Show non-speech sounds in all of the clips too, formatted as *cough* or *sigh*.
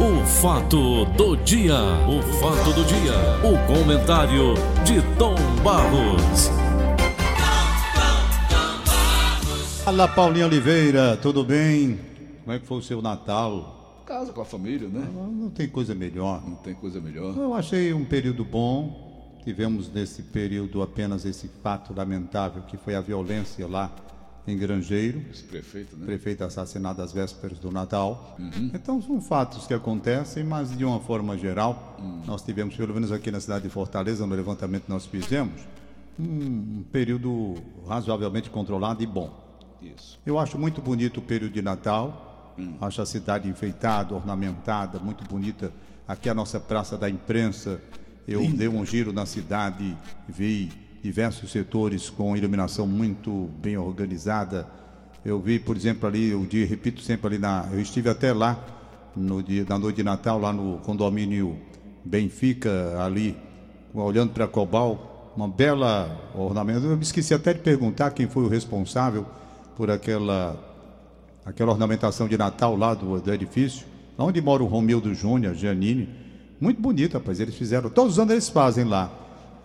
O fato do dia, o fato do dia, o comentário de Tom Barros. Fala Paulinho Oliveira, tudo bem? Como é que foi o seu Natal? Casa com a família, né? Não, não tem coisa melhor. Não tem coisa melhor. Eu achei um período bom. Tivemos nesse período apenas esse fato lamentável que foi a violência lá em Grangeiro. Prefeito, né? Prefeito assassinado às vésperas do Natal. Uhum. Então são fatos que acontecem, mas de uma forma geral, Hum. nós tivemos, pelo menos aqui na cidade de Fortaleza, no levantamento que nós fizemos, um período razoavelmente controlado e bom. Isso. Eu acho muito bonito o período de Natal. Hum. Acho a cidade enfeitada, ornamentada, muito bonita. Aqui a nossa Praça da Imprensa. Eu dei um giro na cidade, vi diversos setores com iluminação muito bem organizada. Eu vi, por exemplo, ali, eu di- repito sempre ali na. Eu estive até lá no dia na noite de Natal, lá no condomínio Benfica, ali, olhando para Cobal, uma bela ornamento. Eu me esqueci até de perguntar quem foi o responsável por aquela, aquela ornamentação de Natal lá do, do edifício, lá onde mora o Romildo Júnior, Giannini. Muito bonito, rapaz. Eles fizeram, todos os anos eles fazem lá.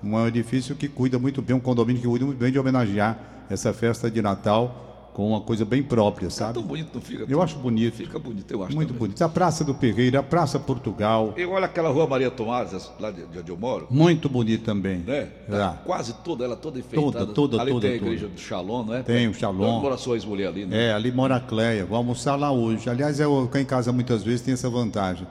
Um edifício que cuida muito bem, um condomínio que cuida muito bem de homenagear essa festa de Natal com uma coisa bem própria, sabe? tão bonito, não fica? Eu acho bonito. Fica bonito, eu acho Muito também. bonito. A Praça do Pereira, a Praça Portugal, Eu olho aquela rua Maria Tomás, lá de de onde eu moro, muito bonito também. né? Tá quase toda, ela toda enfeitada. Toda, toda, Ali toda, tem a toda. igreja do Shalom, não é? Tem o Shalom. Onde mora a sua ex-mulher ali, né? É, ali mora a Cleia. Vou almoçar lá hoje. Aliás, eu cá em casa muitas vezes tem essa vantagem.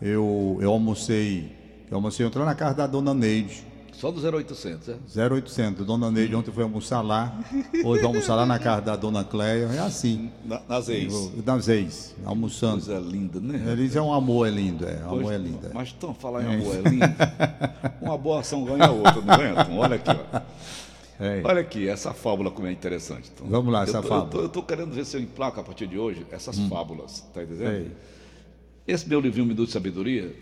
Eu, eu almocei, eu almocei lá na casa da dona Neide, Só do 0800, é? 0800. Dona Neide ontem foi almoçar lá. Hoje vai almoçar lá na casa da dona Cleia. É assim. Na, nas ex. Das ex, almoçando. Coisa linda, né? Eles é um amor, é lindo, é. Pois, Amor é lindo. é. Mas estão falar em amor é lindo. Uma boa ação ganha outra, não ganha? Tom? Olha aqui, ó. É. Olha aqui, essa fábula como é interessante. Tom. Vamos lá, essa eu tô, fábula. Eu tô querendo ver se eu emplaco a partir de hoje essas fábulas, tá entendendo? Esse meu livrinho Minuto de Sabedoria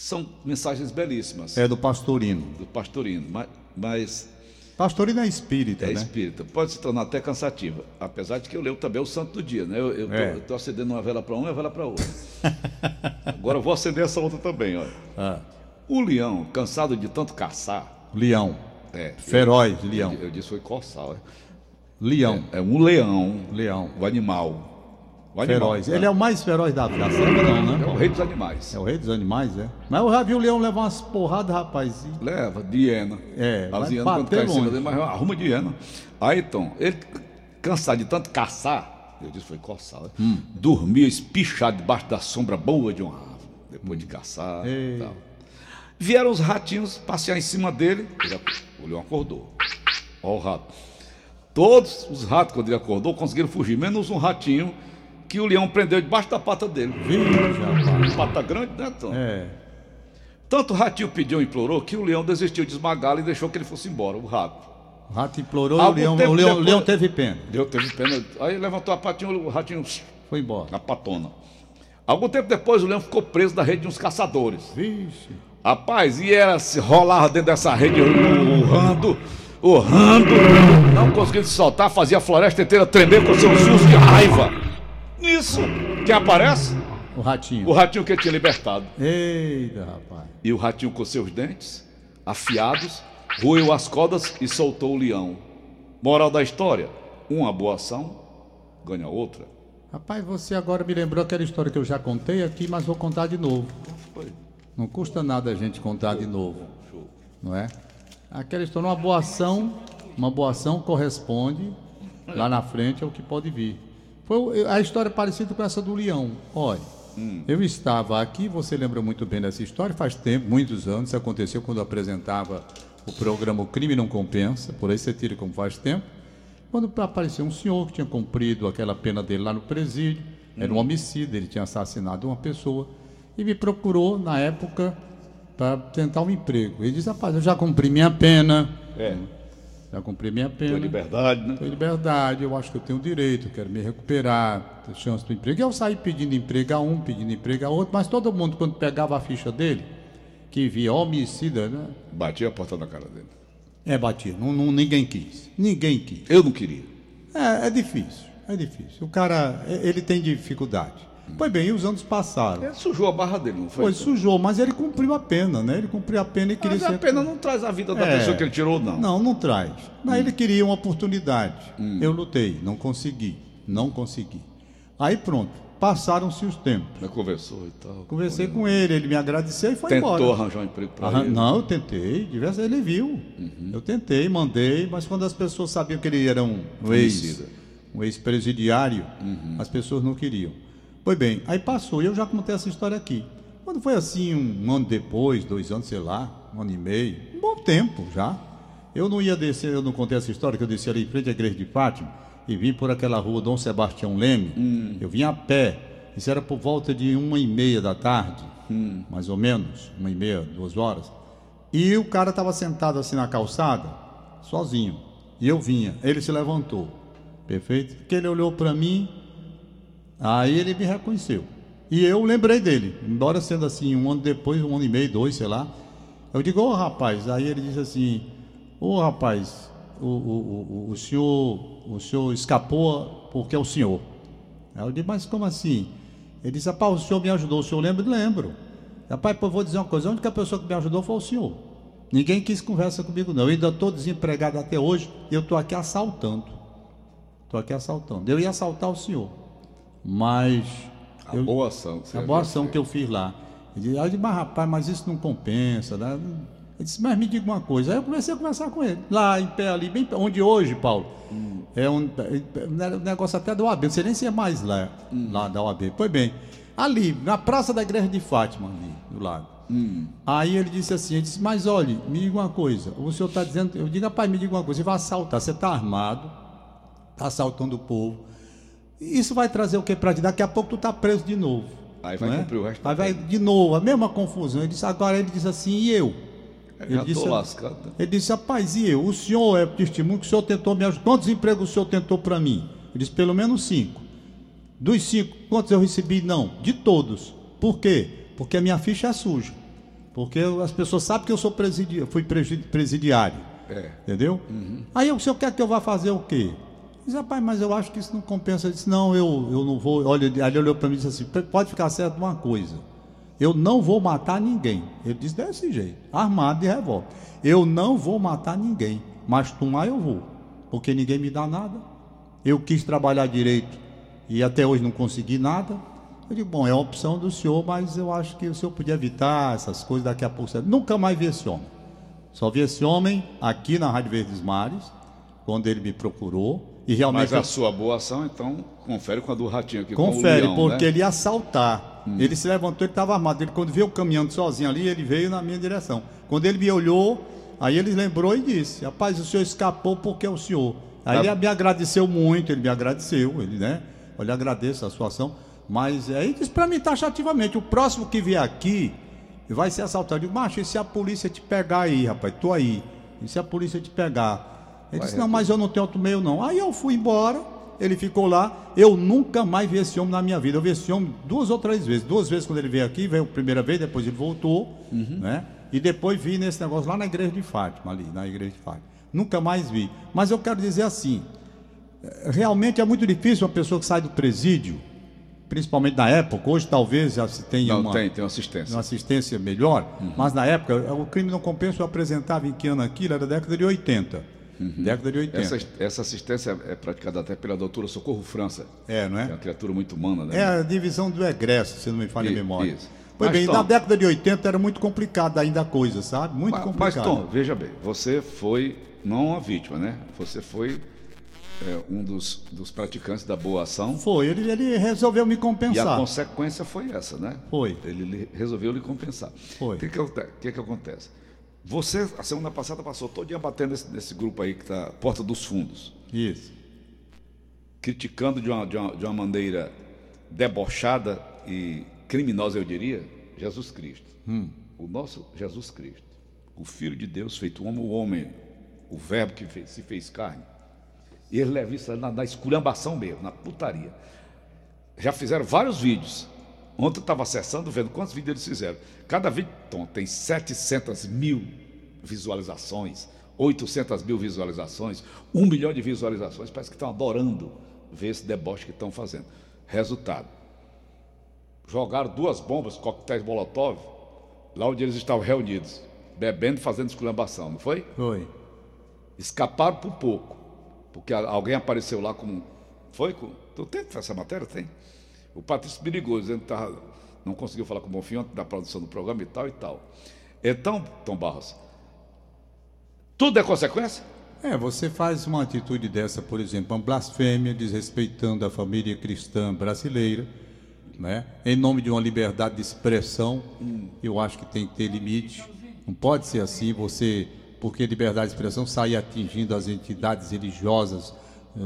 são mensagens belíssimas É do Pastorino. do pastorino, mas, mas Pastorino é espírita, é né? espírita. Pode se tornar até cansativa, apesar de que eu leio também o Santo do Dia, né? Eu, eu, tô, É. eu tô acendendo uma vela para um e uma vela para outra. *laughs* Agora eu vou acender essa outra também, olha. Ah, O leão, cansado de tanto caçar, leão. é, Feroz, eu, leão. eu, disse foi coçar, olha. Leão. É um leão, Leão. o animal. O animal, Feroz. né? Ele é o mais feroz da, da selva, não, né? É o rei dos animais. É o rei dos animais, é. Mas eu já vi o leão levar umas porradas, rapaz. e- Leva, de hiena. É, As hienas quando cai em cima dele, mas arruma de hiena. Aí então, ele cansado de tanto caçar, eu disse foi coçar, né? Hum. dormia espichado debaixo da sombra boa de uma árvore, depois de caçar e tal. Vieram os ratinhos passear em cima dele, ele, o leão acordou. Olha o rato. Todos os ratos, quando ele acordou, conseguiram fugir, menos um ratinho que o leão prendeu debaixo da pata dele. Vixe, rapaz. Pata grande, né, Tom? É. Tanto o ratinho pediu e implorou que o leão desistiu de esmagá-lo e deixou que ele fosse embora, o rato. O rato implorou e o Algum leão, o leão, depois- leão teve pena. Deu, teve pena. Aí levantou a patinha, o ratinho Foi embora. na patona. Algum tempo depois, o leão ficou preso na rede de uns caçadores. Vixe. Rapaz, e era se rolava dentro dessa rede, urrando, urrando, não conseguia se soltar, fazia a floresta inteira tremer com seus fios de raiva. Nisso, quem aparece? O ratinho. O ratinho que ele tinha libertado. Eita, rapaz. E o ratinho com seus dentes afiados roeu as cordas e soltou o leão. Moral da história: uma boa ação ganha outra. Rapaz, você agora me lembrou aquela história que eu já contei aqui, mas vou contar de novo. Foi. Não custa nada a gente contar de novo, Show. não é? Aquela história, uma boa ação, uma boa ação corresponde lá na frente ao que pode vir. Foi a história parecida com essa do leão. Olha, eu estava aqui, você lembra muito bem dessa história, faz tempo, muitos anos, isso aconteceu quando eu apresentava o programa O Crime Não Compensa, por aí você tira como faz tempo. Quando apareceu um senhor que tinha cumprido aquela pena dele lá no presídio, era um homicida, ele tinha assassinado uma pessoa, e me procurou na época para tentar um emprego. Ele disse: Rapaz, eu já cumpri minha pena, É, já cumpri minha pena. foi liberdade, né? Estou em liberdade, eu acho que eu tenho direito, quero me recuperar, ter chance do emprego. E eu saí pedindo emprego a um, pedindo emprego a outro, mas todo mundo, quando pegava a ficha dele, que via homicida, né? Bati a porta na cara dele. É, batia. Não, não- ninguém quis. Ninguém quis. Eu não queria. É, é difícil, é difícil. O cara, é- ele tem dificuldade. Pois bem, e os anos passaram. Ele sujou a barra dele, não foi? Foi, sujou, mas ele cumpriu a pena, né? Ele cumpriu a pena e queria Mas a pena não traz a vida da É. pessoa que ele tirou, não. Não, não traz. Mas ele queria uma oportunidade. Hum. Eu lutei, não consegui. Não consegui. Aí pronto, passaram-se os tempos. Conversou e tal. Conversei com ele, ele me agradeceu e foi Tentou embora. arranjar um emprego para Arran- ele. Não, eu tentei, diversas ele viu. Uhum. Eu tentei, mandei, mas quando as pessoas sabiam que ele era um ex, Homicida. um ex-presidiário, Uhum. as pessoas não queriam. Pois bem, aí passou, e eu já contei essa história aqui. Quando foi assim, um ano depois, dois anos, sei lá, um ano e meio, um bom tempo já. Eu não ia descer, eu não contei essa história, que eu desci ali em frente à igreja de Fátima e vim por aquela rua Dom Sebastião Leme. Hum. Eu vim a pé. Isso era por volta de uma e meia da tarde, Hum. mais ou menos, uma e meia, duas horas. E o cara estava sentado assim na calçada, sozinho. E eu vinha. Ele se levantou. Perfeito? Que ele olhou para mim, aí ele me reconheceu. E eu lembrei dele, embora sendo assim, um ano depois, um ano e meio, dois, sei lá. Eu digo, ô rapaz, aí ele disse assim, ô rapaz, o, o, o, o senhor, o senhor escapou porque é o senhor. Aí eu digo, mas como assim? Ele disse, rapaz, o senhor me ajudou, o senhor lembra? Lembro. Rapaz, pô, vou dizer uma coisa, a única pessoa que me ajudou foi o senhor. Ninguém quis conversa comigo, não. Eu ainda estou desempregado até hoje e eu estou aqui assaltando. Estou aqui assaltando. Eu ia assaltar o senhor, mas A eu- boa ação. a boa ação que eu fiz lá. Ele disse, disse, mas rapaz, mas isso não compensa. Né? Ele disse, mas me diga uma coisa. Aí eu comecei a conversar com ele. Lá em pé ali, bem onde hoje, Paulo, é um, é um negócio até da OAB, não sei nem se é mais lá, lá da OAB. Pois bem, ali, na praça da igreja de Fátima, ali, do lado. Aí ele disse assim, ele disse, mas olhe, me diga uma coisa, o senhor está dizendo, eu digo, rapaz, me diga uma coisa, você vai assaltar, você está armado, está assaltando o povo, isso vai trazer o que para ti? Daqui a pouco tu está preso de novo. Aí vai é? cumprir o resto Aí vai de novo, a mesma confusão. Ele disse, agora ele disse assim, e eu? Eu já disse, tô lascado. né? Ele disse, rapaz, e eu? O senhor é testemunho que o senhor tentou me ajudar. Quantos empregos o senhor tentou para mim? Ele disse, pelo menos cinco. Dos cinco, quantos eu recebi? Não, de todos. Por quê? Porque a minha ficha é suja. Porque as pessoas sabem que eu sou presidi fui presi- presidiário. É. Entendeu? Aí o senhor quer que eu vá fazer o quê? Diz, rapaz, mas eu acho que isso não compensa. Eu disse, não, eu, eu não vou. Olha, ele olhou para mim e disse assim: "P- pode ficar certo de uma coisa. Eu não vou matar ninguém. Ele disse desse jeito, armado de revólver. Eu não vou matar ninguém, mas tomar eu vou. Porque ninguém me dá nada. Eu quis trabalhar direito e até hoje não consegui nada. Eu digo, bom, é uma opção do senhor, mas eu acho que o senhor podia evitar essas coisas daqui a pouco. Nunca mais vi esse homem. Só vi esse homem aqui na Rádio Verdes Mares, quando ele me procurou. E realmente Mas a sua boa ação, então, confere com a do Ratinho aqui. com o confere, Leão, porque né? ele ia assaltar. Ele se levantou, ele estava armado. Ele, quando veio caminhando sozinho ali, ele veio na minha direção. Quando ele me olhou, aí ele lembrou e disse: Rapaz, o senhor escapou porque é o senhor. Aí Ah. ele me agradeceu muito, ele me agradeceu, ele, né? Lhe agradeço a sua ação. Mas aí disse para mim taxativamente: o próximo que vier aqui vai ser assaltado. Eu digo, macho, e se a polícia te pegar aí, rapaz? Tô aí. E se a polícia te pegar? Ele Vai disse: Não, mas eu não tenho outro meio, não. Aí eu fui embora, ele ficou lá. Eu nunca mais vi esse homem na minha vida. Eu vi esse homem duas ou três vezes. Duas vezes quando ele veio aqui, veio a primeira vez, depois ele voltou, né? E depois vi nesse negócio lá na igreja de Fátima, ali, na igreja de Fátima. Nunca mais vi. Mas eu quero dizer assim: eh, realmente é muito difícil uma pessoa que sai do presídio, principalmente na época, hoje talvez já se tenha Não, uma tem, tem uma assistência. uma assistência melhor, mas na época o crime não compensa eu apresentava em que ano aquilo, era da década de 80. Década de 80. Essa, essa assistência é praticada até pela doutora Socorro França. É, não É é? uma criatura muito humana, né? É a divisão do egresso, se não me falha a memória. isso. Pois Mas, bem, Tom- na década de 80 era muito complicado ainda a coisa, sabe? Muito mas, mas, complicado. Tom, veja bem, você foi não uma vítima, né? Você foi é, um dos, dos praticantes da boa ação Foi, ele, ele resolveu me e a compensar. consequência foi essa, né? Foi. Ele lhe- resolveu lhe compensar. Foi. O que, que, que que acontece? Você, a semana passada, passou todo dia batendo nesse, nesse grupo aí que está Porta dos Fundos, Isso. criticando de uma, de, uma, de uma maneira debochada e criminosa, eu diria, Jesus Cristo. O nosso Jesus Cristo, o Filho de Deus feito homem, o homem, o Verbo que fez- se fez carne. E ele leva isso na, na esculhambação mesmo, na putaria. Já fizeram vários vídeos. Ontem eu estava acessando, vendo quantos vídeos eles fizeram. Cada vídeo Tom, tem 700 mil visualizações, 800 mil visualizações, 1 milhão de visualizações. Parece que estão adorando ver esse deboche que estão fazendo. Resultado: jogaram duas bombas, coquetéis Molotov, lá onde eles estavam reunidos, bebendo e fazendo esculambação, não foi? Foi. Escaparam por pouco, porque alguém apareceu lá com. Foi? Com, tu tem essa matéria? Tem. O Patrício me ligou, dizendo que tava, não conseguiu falar com o Bonfim ontem da produção do programa e tal e tal. Então, Tom Barros, tudo é consequência? É, você faz uma atitude dessa, por exemplo, uma blasfêmia, desrespeitando a família cristã brasileira, né? em nome de uma liberdade de expressão, eu acho que tem que ter limite. Não pode ser assim, você, porque liberdade de expressão sai atingindo as entidades religiosas,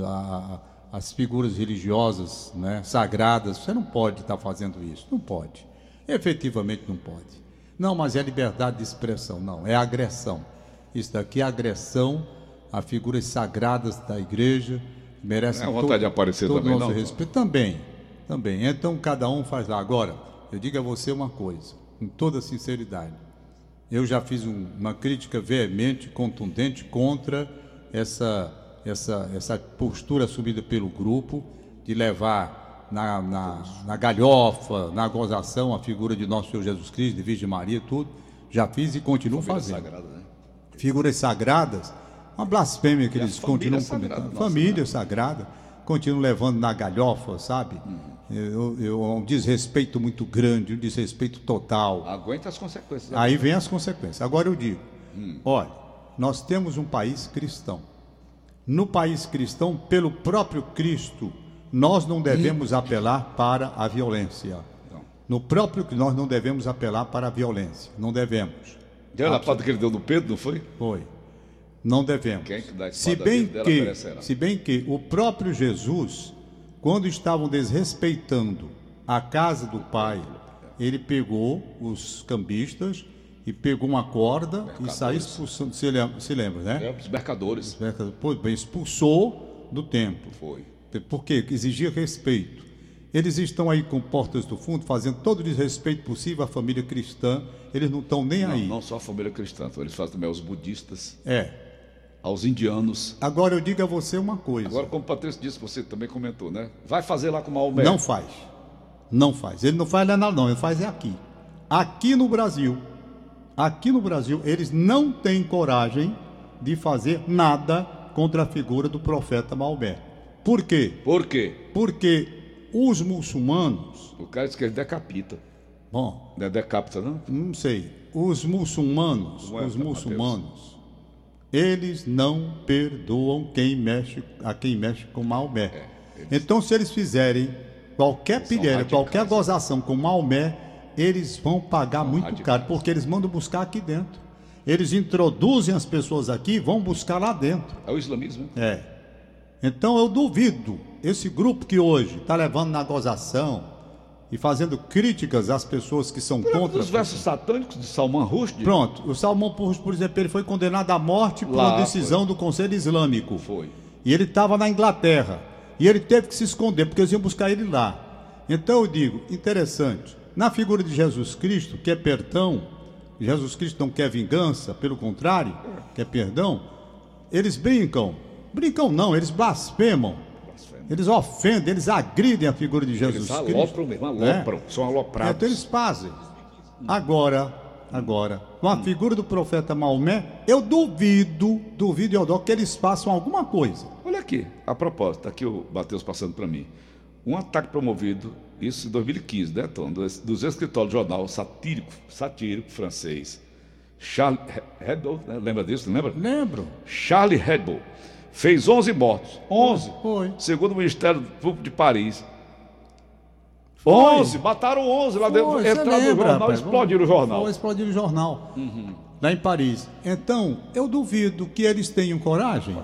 a- as figuras religiosas né? sagradas. Você não pode estar fazendo isso, não pode. Efetivamente não pode. Não, mas é liberdade de expressão, não, é agressão. Isso daqui é agressão a figuras sagradas da igreja, merecem Não é vontade de aparecer todo também, nosso não, respeito. Também, também. Então cada um faz lá. Agora, eu digo a você uma coisa, com toda sinceridade. Eu já fiz um- uma crítica veemente, contundente contra essa, essa, essa postura assumida pelo grupo de levar na, na, na galhofa, na gozação a figura de nosso Senhor Jesus Cristo, de Virgem Maria, tudo. Já fiz e continuo fazendo Sagrada, né? figuras sagradas, uma blasfêmia que E eles continuam sagradas, comentando. nossa, Família sagrada, continuam levando na galhofa, sabe? Uhum. Eu, eu, um desrespeito muito grande, um desrespeito total. Aguenta as consequências. né? Aí vem as consequências. Agora eu digo: Hum. olha, nós temos um país cristão. No país cristão, pelo próprio Cristo, nós não devemos apelar para a violência. Não. No próprio nós não devemos apelar para a violência. Não devemos. Deu na patada que ele deu no Pedro, não foi? Foi. Não devemos. Quem que dá a se bem dela que, se bem que o próprio Jesus, quando estavam desrespeitando a casa do Pai, ele pegou os cambistas e pegou uma corda e saiu expulsando. Se lembra, se lembra né? É, os mercadores. Pois bem, expulsou do templo. Foi. Porque exigia respeito. Eles estão aí com portas do fundo, fazendo todo o desrespeito possível à família cristã. Eles não estão nem Não, aí. não só a família cristã, então eles fazem também aos budistas, É. aos indianos. Agora eu digo a você uma coisa. Agora, como o Patrício disse, você também comentou, né? Vai fazer lá com o Maomé. Não faz. Não faz. Ele não faz lá não, ele faz é aqui. Aqui no Brasil, aqui no Brasil, eles não têm coragem de fazer nada contra a figura do profeta Maomé. Por quê? Por quê? Porque os muçulmanos, O cara diz que ele decapita. bom, Não é decapita, não? não sei, os muçulmanos, é, os muçulmanos, eles não perdoam quem mexe, a quem mexe com Maomé. Então, se eles fizerem qualquer É, pilhéria, qualquer gozação com Maomé, eles vão pagar muito caro, porque eles mandam buscar aqui dentro. Eles introduzem as pessoas aqui e vão buscar lá dentro. É o islamismo, né? É. Então eu duvido esse grupo que hoje está levando na gozação e fazendo críticas às pessoas que são contra. Os versos satânicos de Salman Rushdie. Pronto, o Salmão Purros, por exemplo, ele foi condenado à morte por Lá uma decisão do Conselho Islâmico. Foi. E ele estava na Inglaterra. E ele teve que se esconder, porque eles iam buscar ele lá. Então eu digo, interessante, na figura de Jesus Cristo, que é perdão, Jesus Cristo não quer vingança, pelo contrário, quer perdão, eles brincam. Brincam não, eles blasfemam. Eles ofendem, eles agridem a figura de Jesus Eles Cristo. alopram mesmo, né? alopram. São aloprados. Então eles fazem. Agora, agora, com a figura do profeta Maomé, eu duvido, duvido, Eudó, que eles façam alguma coisa. Olha aqui, a propósito, tá aqui o Matheus passando para mim. Um ataque promovido, isso em 2015, né, Tom? Dos, dos escritores do jornal satírico, satírico francês, Charles Hebdo, né? lembra disso? Lembra? Lembro. Charlie Hebdo fez 11 mortos. 11. Foi. Segundo o Ministério Público de Paris. Foi. 11, mataram 11 lá dentro. Foi, Entraram no lembra, jornal, rapaz? explodiram o jornal. Foi, explodiram o jornal. Lá em Paris. Então, eu duvido que eles tenham coragem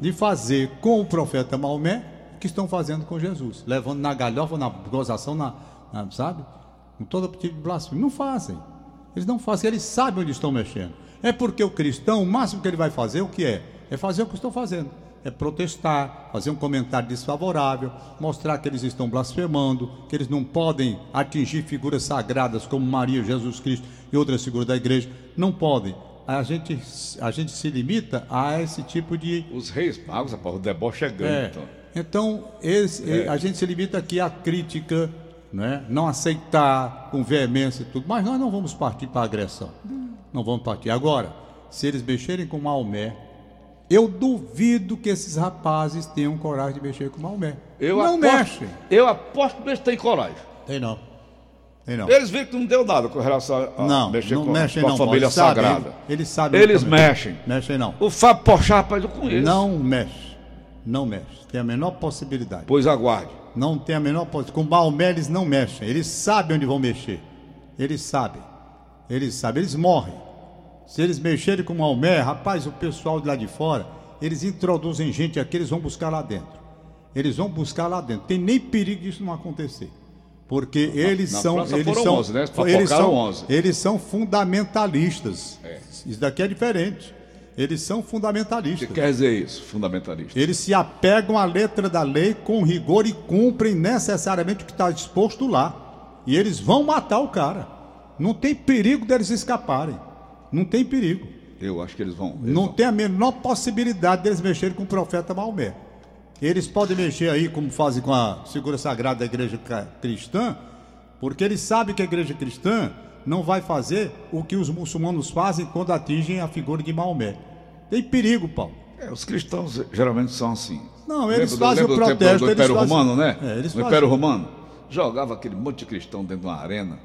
de fazer com o profeta Maomé que estão fazendo com Jesus. Levando na galhofa, na gozação, na, na- sabe? Com todo tipo de blasfêmia. Não fazem. Eles não fazem, eles sabem onde estão mexendo. É porque o cristão, o máximo que ele vai fazer, o que é? É fazer o que estão fazendo. É protestar, fazer um comentário desfavorável, mostrar que eles estão blasfemando, que eles não podem atingir figuras sagradas como Maria, Jesus Cristo e outras figuras da igreja. Não podem. A gente, a gente se limita a esse tipo de. Os reis magos, rapaz, o deboche é grande. É. Então. Então, esse- a gente se limita aqui à crítica né? não aceitar com veemência e tudo, mas nós não vamos partir para agressão. Não vamos partir. Agora, se eles mexerem com Maomé, eu duvido que esses rapazes tenham coragem de mexer com Maomé. Eu não aposto, mexem. Eu aposto que eles têm coragem. Tem não. Tem não. Eles viram que não deu nada com relação a Não, mexer não com, mexem com a não. família sagrada. Eles, eles sabem. Eles também. mexem. Mexem não. O Fábio Pochá, rapaz, eu conheço. Não mexe. Não mexe. Tem a menor possibilidade. Pois aguarde. Não tem a menor possibilidade. Com Maomé eles não mexem. Eles sabem onde vão mexer. Eles sabem. Eles sabem. Eles morrem. Se eles mexerem com Maomé, rapaz, o pessoal de lá de fora, eles introduzem gente aqui, eles vão buscar lá dentro. Eles vão buscar lá dentro. Tem nem perigo disso não acontecer. Porque eles na são. Eles são, 11, né? eles são, 11. eles são fundamentalistas. É. Isso daqui é diferente. Eles são O fundamentalistas. que quer dizer isso, fundamentalista? Eles se apegam à letra da lei com rigor e cumprem necessariamente o que está disposto lá. E eles vão matar o cara. Não tem perigo deles escaparem. Não tem perigo. Eu acho que eles vão. eles Não vão. tem a menor possibilidade deles mexerem com o profeta Maomé. Eles podem mexer aí, como fazem com a figura sagrada da igreja cristã, porque eles sabem que a igreja cristã não vai fazer o que os muçulmanos fazem quando atingem a figura de Maomé. Tem perigo, Paulo. É, os cristãos geralmente são assim. Não, eles Lembra do- fazem o do protesto, Do, eles Império fazem- Romano, né? É, eles no fazem. Império Romano. Jogava aquele monte de cristão dentro de uma arena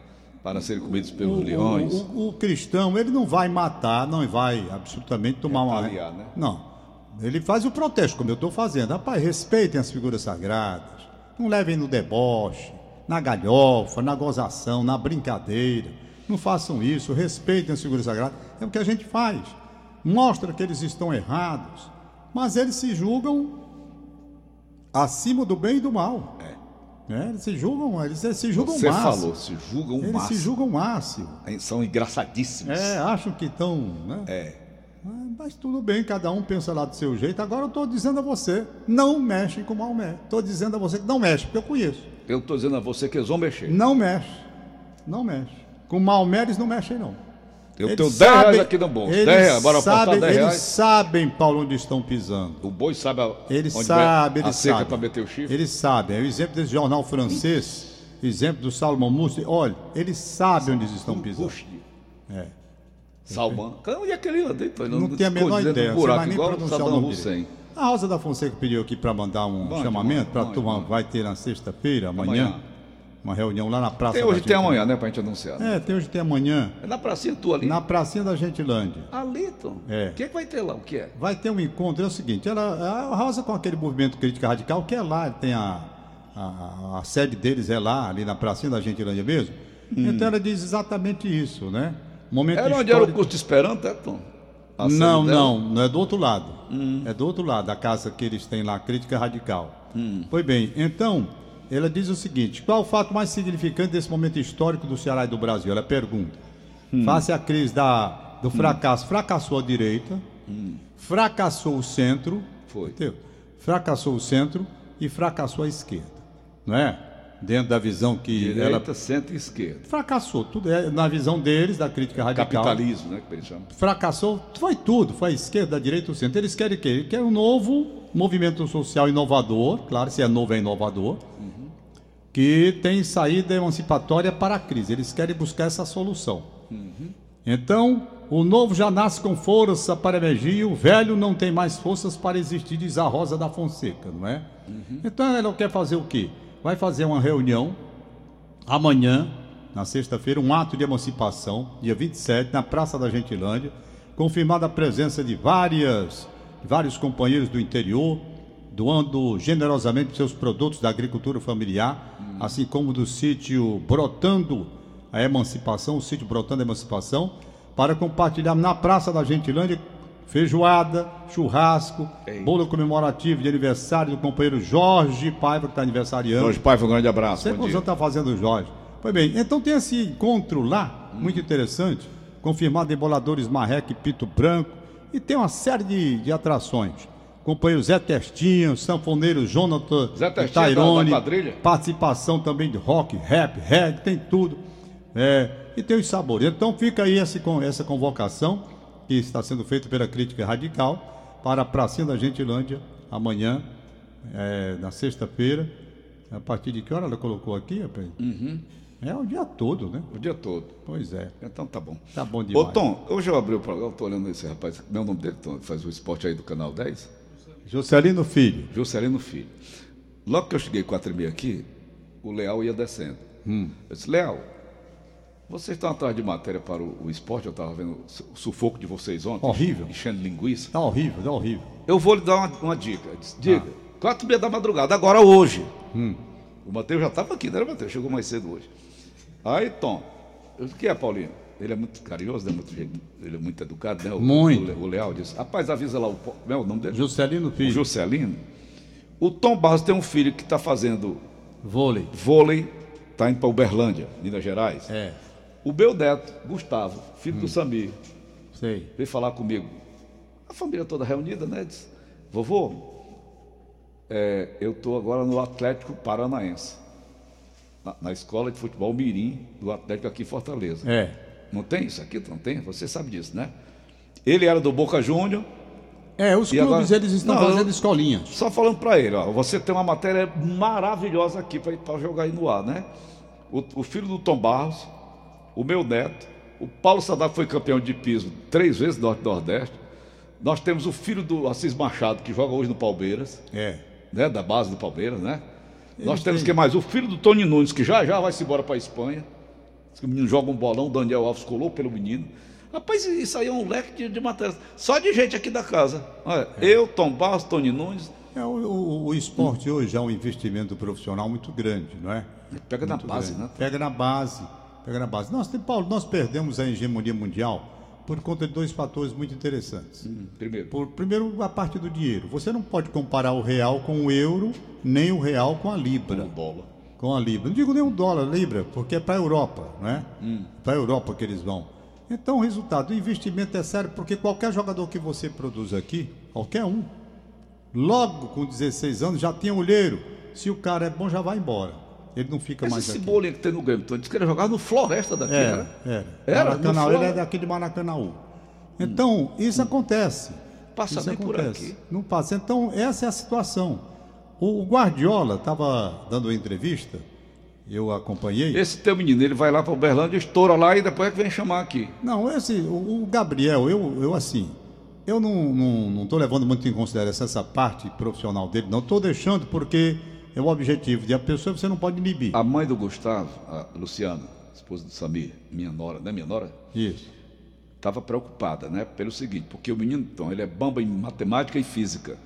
para serem comidos pelos O- leões. O, o- o cristão, ele não vai matar, não vai absolutamente tomar uma. Retaliar, né? Não. Ele faz o protesto, como eu estou fazendo. Rapaz, respeitem as figuras sagradas. Não levem no deboche, na galhofa, na gozação, na brincadeira. Não façam isso, respeitem as figuras sagradas. É o que a gente faz. Mostra que eles estão errados. Mas eles se julgam acima do bem e do mal. É. Eles se julgam, eles se julgam Você máximo. falou, se julgam o Eles se máximo. julgam máximo. São engraçadíssimos. É, acham que estão. Né? É. Ah, Mas tudo bem, cada um pensa lá do seu jeito. Agora eu estou dizendo a você, não mexe com Maomé. Estou dizendo a você que não mexe, porque eu conheço. Eu estou dizendo a você que eles vão mexer. Não mexe. Não mexe. Com Maomé eles não mexem, não. Eu Eles tenho 10 sabem- reais aqui no bolso. Eles 10 reais, bora apostar sabem, 10 Eles reais. sabem, Paulo, onde estão pisando. O boi sabe a, Ele onde sabe, ele a seca sabe. para meter o chifre. Ele sabe. É o exemplo desse jornal francês, exemplo do Salomão Mussi. Olha, eles sabem onde eles estão pisando. É. Salman. E aquele ali, então, ele Não tem a menor ideia. Você buraco, vai nem pronunciar o nome Hussein. dele. A Rosa da Fonseca pediu aqui para mandar um Mande, chamamento para a turma. Vai ter na sexta-feira, amanhã, Amanhã. Uma reunião lá na Praça Tem hoje, tem amanhã, né, pra gente anunciar. né? É, tem hoje, tem amanhã. É na pracinha tua ali. Na Pracinha da Gentilândia. Ali, Tom. É. O que, é que vai ter lá? O que é? Vai ter um encontro, é o seguinte, ela, a Rosa com aquele movimento crítica radical, que é lá, tem a, a, a sede deles é lá, ali na Pracinha da Gentilândia mesmo. Então ela diz exatamente isso, né? Momento Era onde era o histórico- curso de Esperanto, é, Tom? A Não, não, não é do outro lado. É do outro lado, da casa que eles têm lá, crítica radical. Foi bem, então, ela diz o seguinte: qual o fato mais significante desse momento histórico do Ceará e do Brasil? Ela pergunta. Face à crise da, do fracasso, fracassou a direita, fracassou o centro, Foi. entendeu? fracassou o centro e fracassou a esquerda. Não é? Dentro da visão que ela Direita, centro e esquerda. fracassou, tudo é na visão deles, da crítica radical Capitalismo, né, que eles chamam. fracassou, foi tudo, foi a esquerda, a direita, o centro. Eles querem o quê? Eles querem um novo movimento social inovador, claro, se é novo é inovador, que tem saída emancipatória para a crise. Eles querem buscar essa solução. Então, o novo já nasce com força para emergir, o velho não tem mais forças para existir, diz a Rosa da Fonseca, não é? Então ela quer fazer o quê? Vai fazer uma reunião amanhã, na sexta-feira, um ato de emancipação, dia 27, na Praça da Gentilândia, confirmada a presença de várias, vários companheiros do interior, doando generosamente seus produtos da agricultura familiar, assim como do sítio Brotando a Emancipação, o sítio Brotando a Emancipação, para compartilhar na Praça da Gentilândia feijoada, churrasco, Ei. bolo comemorativo de aniversário do companheiro Jorge Paiva, que está aniversariando. Jorge Paiva, um grande abraço. Dia. senhor está fazendo Jorge. Pois bem, então tem esse encontro lá, muito interessante, confirmado em boladores Marreca e Pito Branco, e tem uma série de, de atrações. Companheiro Zé Testinho, sanfoneiro Jonathan Zé Testinho Tairone, da- da participação também de rock, rap, reggae, tem tudo. É, e tem os sabores. Então fica aí essa convocação, que está sendo feita pela Crítica Radical, para a Pracinha da Gentilândia, amanhã, é, na sexta-feira, A partir de que hora ela colocou aqui, rapaz? Uhum. É o dia todo, né? O dia todo. Pois é. Então tá bom. Tá bom demais. Ô, Tom, hoje eu abri o programa, eu tô olhando esse rapaz, meu nome dele, Tom, faz o esporte aí do Canal 10, Juscelino Filho. Juscelino Filho. Logo que eu cheguei quatro e meia aqui, o Leal ia descendo. Hum. Eu disse, Leal, vocês estão atrás de matéria para o, o esporte, eu estava vendo o sufoco de vocês ontem. Horrível. Enchendo linguiça. Tá horrível, tá horrível. Eu vou lhe dar uma, uma dica. Diga, quatro e meia da madrugada, agora hoje. Hum. O Matheus já estava aqui, não era Matheus? Chegou mais cedo hoje. Aí, Tom, o que é, Paulinho? Ele é muito carinhoso, né? muito, ele é muito educado, né? O, Muito. O, o Leal disse, rapaz, avisa lá o, como é o nome dele? Juscelino O Filho. Juscelino. O Tom Barros tem um filho que está fazendo Vôlei. vôlei, está indo para Uberlândia, Minas Gerais. É, O meu neto, Gustavo, filho do Samir, sei. veio falar comigo. A família toda reunida, né? Disse, vovô, é, eu estou agora no Atlético Paranaense, na, na escola de futebol Mirim do Atlético aqui em Fortaleza. É. Não tem isso aqui? Não tem? Você sabe disso, né? Ele era do Boca Júnior, É, os clubes agora- eles estão Não, fazendo eu- escolinhas. Só falando para ele, ó, você tem uma matéria maravilhosa aqui para jogar aí no ar, né? O, o filho do Tom Barros, o meu neto, o Paulo Sadar foi campeão de piso três vezes no Norte Nordeste. Nós temos o filho do Assis Machado, que joga hoje no Palmeiras, É. né? Da base do Palmeiras, né? Nós Ele temos tem- que mais? O filho do Tony Nunes, que já já vai se embora para a Espanha. O menino joga um bolão, o Daniel Alves colou pelo menino. Rapaz, isso aí é um leque de, de matérias. Só de gente aqui da casa. Olha, eu, Tom Barros, Tony Nunes, É, o, o- o esporte hoje é um investimento profissional muito grande, não é? Pega na Muito base, grande. né? Pega na base. Pega na base. Nós, Paulo, nós perdemos a hegemonia mundial por conta de dois fatores muito interessantes. Hum, Primeiro. Por, primeiro, a parte do dinheiro. Você não pode comparar o real com o euro, nem o real com a libra. O dólar. Com a libra. Não digo nem o dólar, libra, porque é para a Europa, não é? Para a Europa que eles vão. Então, o resultado, o investimento é sério, porque qualquer jogador que você produz aqui, qualquer um, logo com 16 anos já tem olheiro. Se o cara é bom, já vai embora. Ele não fica Mas mais esse aqui. bolinho que tem no Grêmio, então, disse que ele jogar no Floresta daqui, Era, né? era. Era? Maracanã, Não ele é daqui de Maracanaú. Então, isso acontece. Passa isso nem por acontece. aqui. Não passa. Então, essa é a situação. O o Guardiola estava dando uma entrevista, eu acompanhei. Esse teu menino, ele vai lá para Uberlândia, estoura lá e depois é que vem chamar aqui. Não, esse, o, o Gabriel, eu, eu assim, eu não não não estou levando muito em consideração essa parte profissional dele, não estou deixando porque é o objetivo de a pessoa você não pode inibir. A mãe do Gustavo, a Luciana, esposa do Samir, minha nora, né? Minha nora, Isso. estava preocupada, né? Pelo seguinte, porque o menino, então, ele é bamba em matemática e física.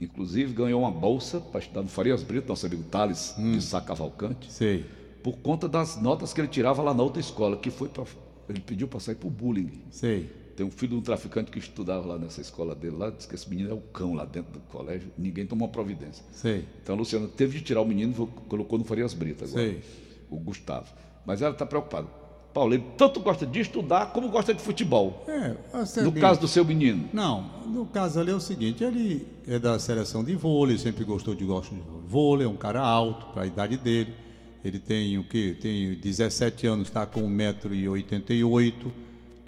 Inclusive, ganhou uma bolsa para estudar no Farias Brito, nosso amigo Thales, de Sá Cavalcante, Sei. por conta das notas que ele tirava lá na outra escola, que foi para. Ele pediu para sair para o bullying. Sei. Tem um filho de um traficante que estudava lá nessa escola dele, lá, disse que esse menino é o cão lá dentro do colégio, ninguém tomou providência. Sei. Então a Luciana teve de tirar o menino e colocou no Farias Brito agora, Sei. o Gustavo. Mas ela está preocupada. Paulo, ele tanto gosta de estudar como gosta de futebol. É, No caso do seu menino, Não, no caso ali é o seguinte, ele é da seleção de vôlei, sempre gostou de gosto de vôlei, é um cara alto para a idade dele. Ele tem o quê? Tem 17 anos, está com 1,88m,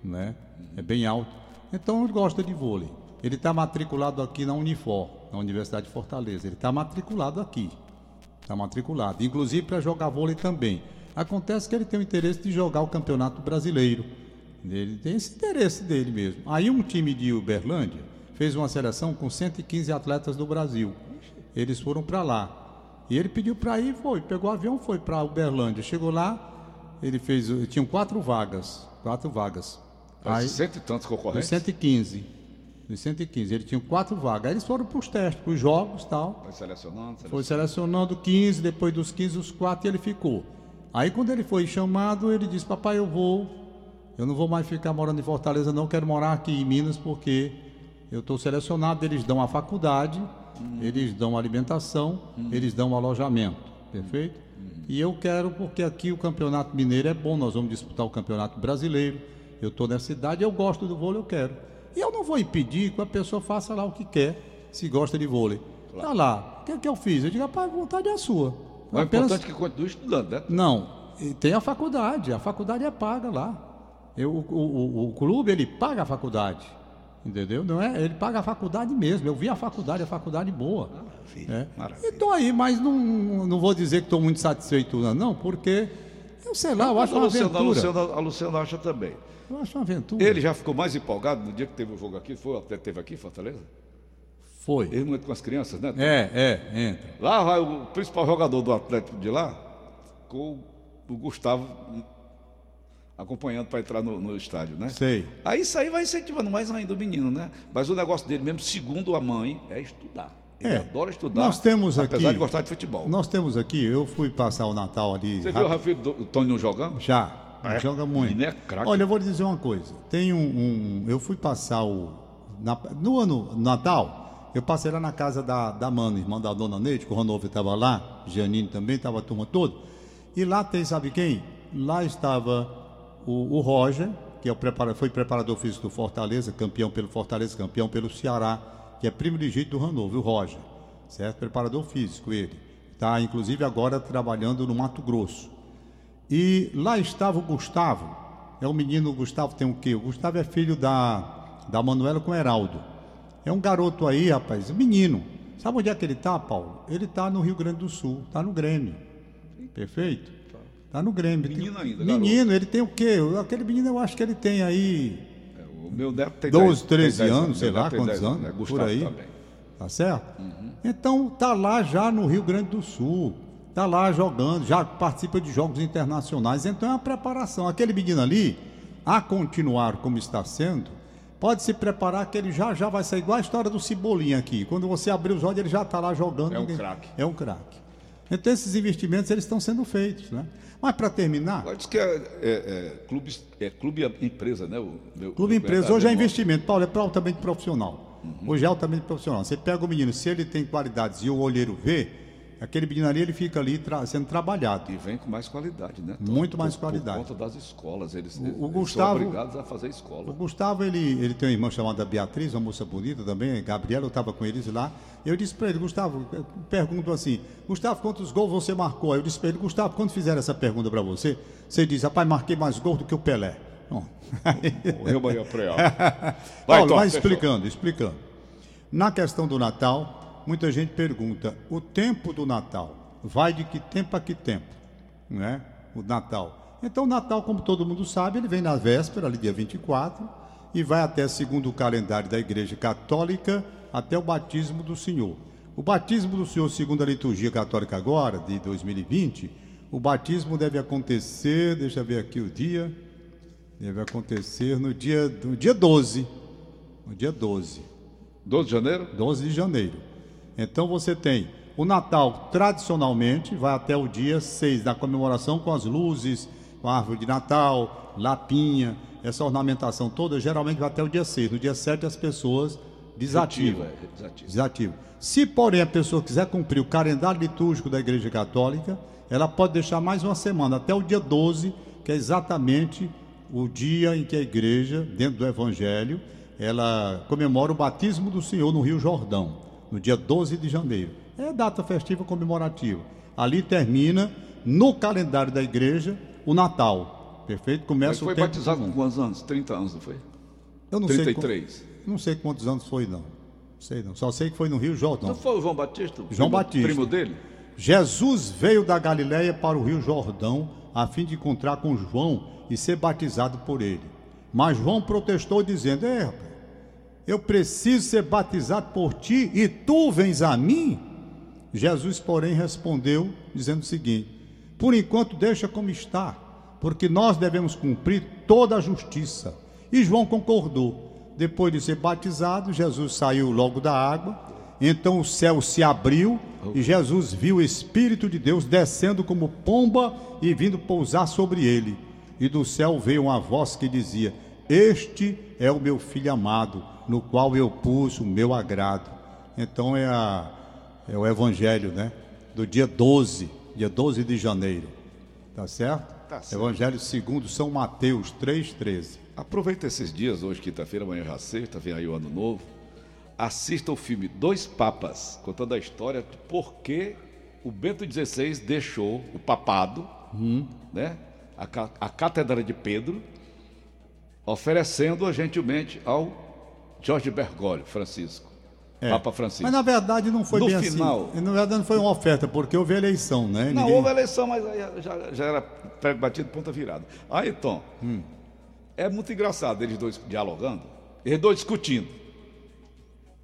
né? É bem alto. Então ele gosta de vôlei. Ele está matriculado aqui na Unifor, na Universidade de Fortaleza. Ele está matriculado aqui. Está matriculado. Inclusive para jogar vôlei também. Acontece que ele tem o interesse de jogar o Campeonato Brasileiro. Ele tem esse interesse dele mesmo. Aí um time de Uberlândia fez uma seleção com 115 atletas do Brasil. Eles foram para lá. E ele pediu para ir, foi, pegou o avião, foi para Uberlândia. Chegou lá, ele fez, tinham quatro vagas, quatro vagas. Aí, cento e tantos dos concorrentes. 115. Dos 115, ele tinha quatro vagas. Aí eles foram para os testes, para os jogos e tal. Vai selecionando, Foi selecionando. selecionando 15, depois dos 15, os quatro e ele ficou. Aí quando ele foi chamado, ele disse: Papai, eu vou. Eu não vou mais ficar morando em Fortaleza, não. Quero morar aqui em Minas porque eu estou selecionado. Eles dão a faculdade, eles dão alimentação, eles dão alojamento. Perfeito? E eu quero porque aqui o Campeonato Mineiro é bom. Nós vamos disputar o Campeonato Brasileiro. Eu estou nessa cidade, eu gosto do vôlei, eu quero. E eu não vou impedir que a pessoa faça lá o que quer, se gosta de vôlei. Tá lá. O que, que eu fiz? Eu digo, rapaz, a vontade é a sua. O Apenas- importante é que continue estudando, né? Não, tem a faculdade, a faculdade é paga lá. Eu, o, o- o clube, ele paga a faculdade. Entendeu? Não é, ele paga a faculdade mesmo. Eu vi a faculdade, a faculdade boa. Maravilha, É. maravilha. E tô aí, mas não, não vou dizer que estou muito satisfeito, não, porque eu sei lá, eu acho a, uma Luciana, a, aventura. Luciana, a Luciana acha também. Eu acho uma aventura. Ele já ficou mais empolgado no dia que teve o jogo aqui, foi até teve aqui em Fortaleza? foi. Ele não entra com as crianças, né? É, é, entra. Lá vai o principal jogador do Atlético de lá, com o Gustavo acompanhando para entrar no, no estádio, né? Sei. Aí isso aí vai incentivando mais ainda o menino, né? Mas o negócio dele mesmo, segundo a mãe, é estudar. Ele É. adora estudar. Nós temos apesar aqui- de gostar de futebol. Nós temos aqui, eu fui passar o Natal ali. Você viu o rápido. Rafael do, Tony jogando? Já. É? Joga muito. Ele é craque. Olha, eu vou lhe dizer uma coisa. Tem um. um- eu fui passar o. na- no ano Natal, eu passei lá na casa da, da Mano, irmã da dona Neide, que o Ronaldo estava lá, Janine também, estava a turma toda. E lá tem, sabe quem? Lá estava o, o Roger, que é o prepara, foi preparador físico do Fortaleza, campeão pelo Fortaleza, campeão pelo Ceará, que é primo legítimo do Ranovo, o Roger. Certo? Preparador físico, ele. Está, inclusive, agora trabalhando no Mato Grosso. E lá estava o Gustavo. É o menino, o Gustavo tem o quê? O Gustavo é filho da, da Manuela com o Heraldo. É um garoto aí, rapaz, um menino. Sabe onde é que ele tá, Paulo? Ele tá no Rio Grande do Sul, tá no Grêmio. Perfeito? Tá no Grêmio. Menino ainda, Menino, ele tem o quê? Aquele menino eu acho que ele tem aí o meu neto tem 12, 10, 13 tem 10 anos, sei lá quantos 10 anos, né? por aí. também. Tá certo? Então tá lá já no Rio Grande do Sul. Tá lá jogando, já participa de jogos internacionais. Então é uma preparação. Aquele menino ali, a continuar como está sendo, pode se preparar que ele já já vai ser igual a história do Cebolinha aqui. Quando você abrir os olhos, ele já está lá jogando. É um craque. É um craque. Então esses investimentos eles estão sendo feitos, né? Mas para terminar, Agora diz que é, é, é, clube, é clube empresa, né? O, meu, Clube meu empresa hoje é investimento, Paulo, é altamente profissional. Hoje é altamente profissional. Você pega o menino, se ele tem qualidades e o olheiro vê, aquele menino ali ele fica ali tra- sendo trabalhado. E vem com mais qualidade, né? Muito mais Por- qualidade. Por conta das escolas. Eles, O- o eles Gustavo- são obrigados a fazer O escola. Gustavo, ele, ele tem uma irmã chamada Beatriz, uma moça bonita também, Gabriela, eu estava com eles lá. Eu disse para ele, Gustavo, pergunto assim, Gustavo, quantos gols você marcou? Eu disse para ele, Gustavo, quando fizeram essa pergunta para você, você diz, rapaz, marquei mais gols do que o Pelé. Bom, O Rio Bahia Preal. Paulo, Tom, mas fechou. explicando, explicando. Na questão do Natal, muita gente pergunta: o tempo do Natal vai de que tempo a que tempo? Não é? O Natal. Então, o Natal, como todo mundo sabe, ele vem na véspera, ali dia 24, e vai até, segundo o calendário da Igreja Católica, até o batismo do Senhor. O batismo do Senhor, segundo a liturgia católica agora, de 2020, o batismo deve acontecer, deixa eu ver aqui o dia, deve acontecer no dia, no dia 12. No dia 12. 12 de janeiro? 12 de janeiro. Então você tem o Natal, tradicionalmente, vai até o dia 6 da comemoração com as luzes, com a árvore de Natal, lapinha, essa ornamentação toda, geralmente vai até o dia 6. No dia 7 as pessoas desativam. É, desativo. Desativo. Se, porém, a pessoa quiser cumprir o calendário litúrgico da Igreja Católica, ela pode deixar mais uma semana, até o dia 12, que é exatamente o dia em que a igreja, dentro do Evangelho, ela comemora o batismo do Senhor no Rio Jordão, no dia 12 de janeiro. É data festiva comemorativa. Ali termina, no calendário da igreja, o Natal. Perfeito? Ele Começa foi o tempo batizado com quantos anos? 30 anos, não foi? Eu não sei, 33. qu- não sei quantos anos foi, não. Sei não. Só sei que foi no Rio Jordão. Não foi o João Batista? João primo- Batista. Primo dele? Jesus veio da Galiléia para o Rio Jordão a fim de encontrar com João e ser batizado por ele. Mas João protestou dizendo: É, rapaz, eu preciso ser batizado por ti e tu vens a mim? Jesus, porém, respondeu dizendo o seguinte: Por enquanto deixa como está, porque nós devemos cumprir toda a justiça. E João concordou. Depois de ser batizado, Jesus saiu logo da água. Então o céu se abriu e Jesus viu o Espírito de Deus descendo como pomba e vindo pousar sobre ele. E do céu veio uma voz que dizia: Este é o meu filho amado, no qual eu pus o meu agrado. Então é, a, é o evangelho, né? Do dia 12, dia 12 de janeiro. Tá certo? Tá certo. Evangelho segundo São Mateus 3,13. Aproveita esses dias, hoje quinta-feira, amanhã já sexta, vem aí o ano novo. Assista o filme Dois Papas, contando a história de por que o Bento XVI deixou o papado, né, a, a cátedra de Pedro, oferecendo-a gentilmente ao Jorge Bergoglio, Francisco. É. Papa Francisco. Mas na verdade não foi No bem final- assim. Na verdade não foi uma oferta, porque houve eleição, né? Não, Ninguém- houve eleição, mas já, já era prego batido, ponta virada. Aí, Tom, Hum. é muito engraçado eles dois dialogando, eles dois discutindo.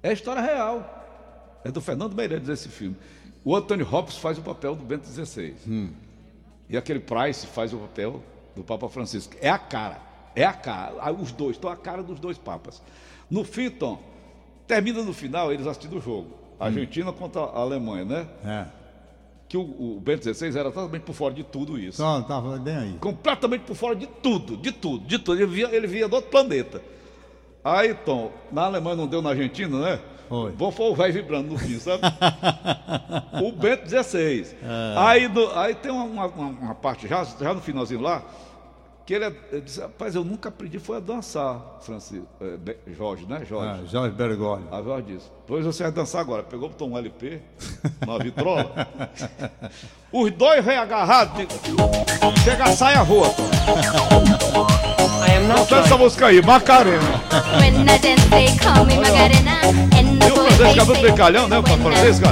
É história real. É do Fernando Meirelles esse filme. O Anthony Hopkins faz o papel do Bento XVI. Hum. E aquele Price faz o papel do Papa Francisco. É a cara. É a cara. Os dois, estão a cara dos dois papas. No fim, Tom, termina no final eles assistindo o jogo. Argentina contra a Alemanha, né? É. que o, o Bento XVI era totalmente por fora de tudo isso. Só tava bem aí. Completamente por fora de tudo, de tudo, de tudo. Ele via, ele via do outro planeta. Aí, Tom, na Alemanha não deu na Argentina, né? Foi. Bom foi o velho vibrando no fim, sabe? *laughs* o Bento XVI. É. Aí, no- aí tem uma, uma- uma parte, já, já no finalzinho lá, que ele, ele disse, rapaz, eu nunca aprendi, foi a dançar, Francisco, eh, Be- Jorge, né? Jorge. Ah, Jorge Bergoglio. A Jorge disse, pois você vai dançar agora. Pegou, botou um LP, uma vitrola. *laughs* Os dois vêm agarrados. Chega a saia rua. I am not Canta essa música aí, Macarena. When I dance, they call me Macarena. And the E o Francisco é do brincalhão, né? Francisco.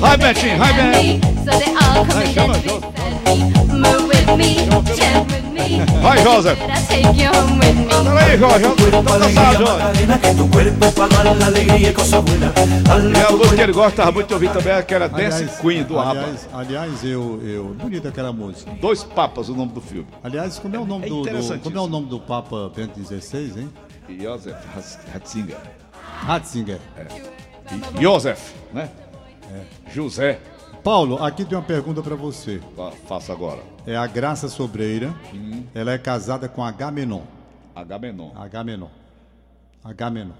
Vai, Betinho, vai, Betinho. and chama, dance Vai, José. That I take you home with me. Peraí, Jorge. E que cuerpo. ele gostava muito de ouvir também é aquela Dance Queen do ABBA. aliás, aliás, eu, eu. Bonita aquela música. Dois papas, o nome do filme. Aliás, como é o nome É do, do. Como é o nome do Papa Bento XVI, hein? Josef Ratzinger. Ratzinger. E Josef, né? José. Paulo, aqui tem uma pergunta para você. Fa- Faça agora. É a Graça Sobreira. Hum. Ela é casada com Agamenon. Agamenon. Agamenon. Agamenon.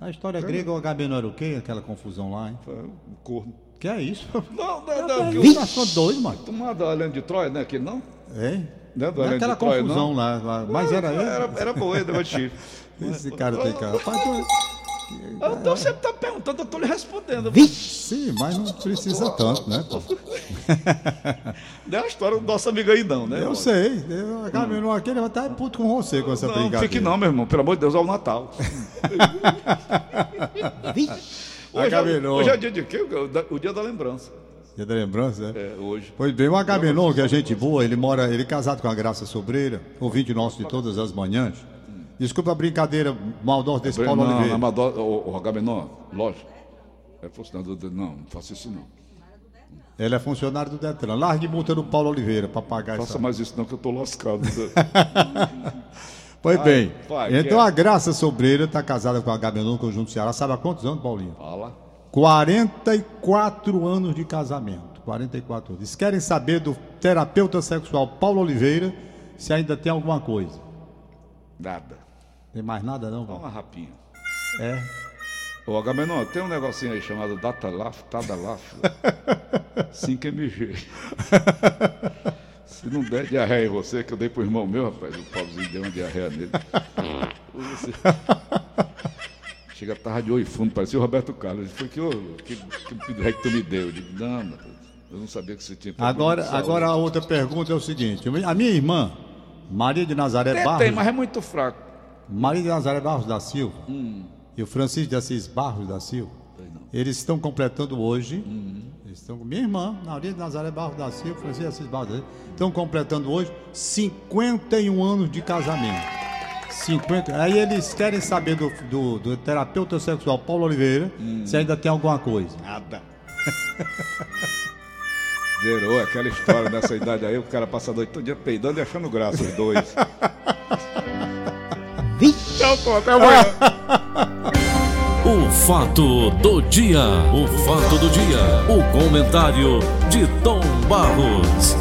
A história grega, o Agamenon era o quê? Aquela confusão lá, hein? Foi um corno. Que é isso? Não, não, não. que o- caras são doidos, mano. Tomada a Helena de Troia, né? Aquele não? É? Não é do Não é aquela Troia, confusão não? lá, lá. Mas era ele. Era, era *laughs* boa, ele negócio de chifre. Esse cara tem cara. Rapaz, tu- Tô, você tá perguntando, eu tô lhe respondendo. Sim, mas não precisa tanto, né? pô? Não é a história do nosso amigo aí, não, né? Eu sei. Eu, aqui, ele vai estar puto com você com essa Não, brincadeira. fique não, meu irmão. Pelo amor de Deus, *laughs* é o Natal. hoje, é, hoje é dia de quê? O dia da lembrança. Dia da lembrança, é? É, hoje. Pois bem, o Agamenon, que é gente boa, ele mora, ele é casado com a Graça Sobreira, ouvinte nosso de todas as manhãs. Desculpa a brincadeira maldosa desse Paulo não, Oliveira. Amador, o, o Agamenon, lógico. É funcionário do. Não, não faça isso não. Ele é funcionário do Detran. Largue multa do Paulo Oliveira para pagar Faça essa. mais isso não, que eu tô lascado. *laughs* Pois bem, vai, então é? a Graça Sobreira está casada com a Agamenon, Conjunto Ceará. Sabe há quantos anos, Paulinho? Fala. 44 anos de casamento. 44 anos. Eles querem saber do terapeuta sexual Paulo Oliveira se ainda tem alguma coisa. Nada. Tem mais nada não? Dá uma rapinha. É. Ô, Agamenon, tem um negocinho aí chamado Datalaf, Tadalaf. 5mg. *laughs* Se não der diarreia em você, que eu dei pro irmão meu, rapaz, o pobrezinho deu uma diarreia nele. Você- *laughs* Chega tarde de olho fundo, parecia o Roberto Carlos. Ele foi que, ô, que, que pedido que tu me deu? Eu digo, não, eu não sabia que você tinha Agora, de saúde." agora a outra pergunta é o seguinte: a minha irmã, Maria de Nazaré tem, Barros, tem, mas é muito fraco. Maria de Nazaré Barros da Silva Hum. e o Francisco de Assis Barros da Silva, eles estão completando hoje. Hum. estão, minha irmã, Maria de Nazaré Barros da Silva, Francisco de Assis Barros da Silva, estão completando hoje 51 anos de casamento. 50. Aí eles querem saber do, do, do terapeuta sexual Paulo Oliveira Hum. se ainda tem alguma coisa. Nada. Zerou aquela história nessa idade aí, o cara passa noite todo dia peidando e achando graça, os dois. *laughs* Tchau, até amanhã. *laughs* O fato do dia. O fato do dia. O comentário de Tom Barros.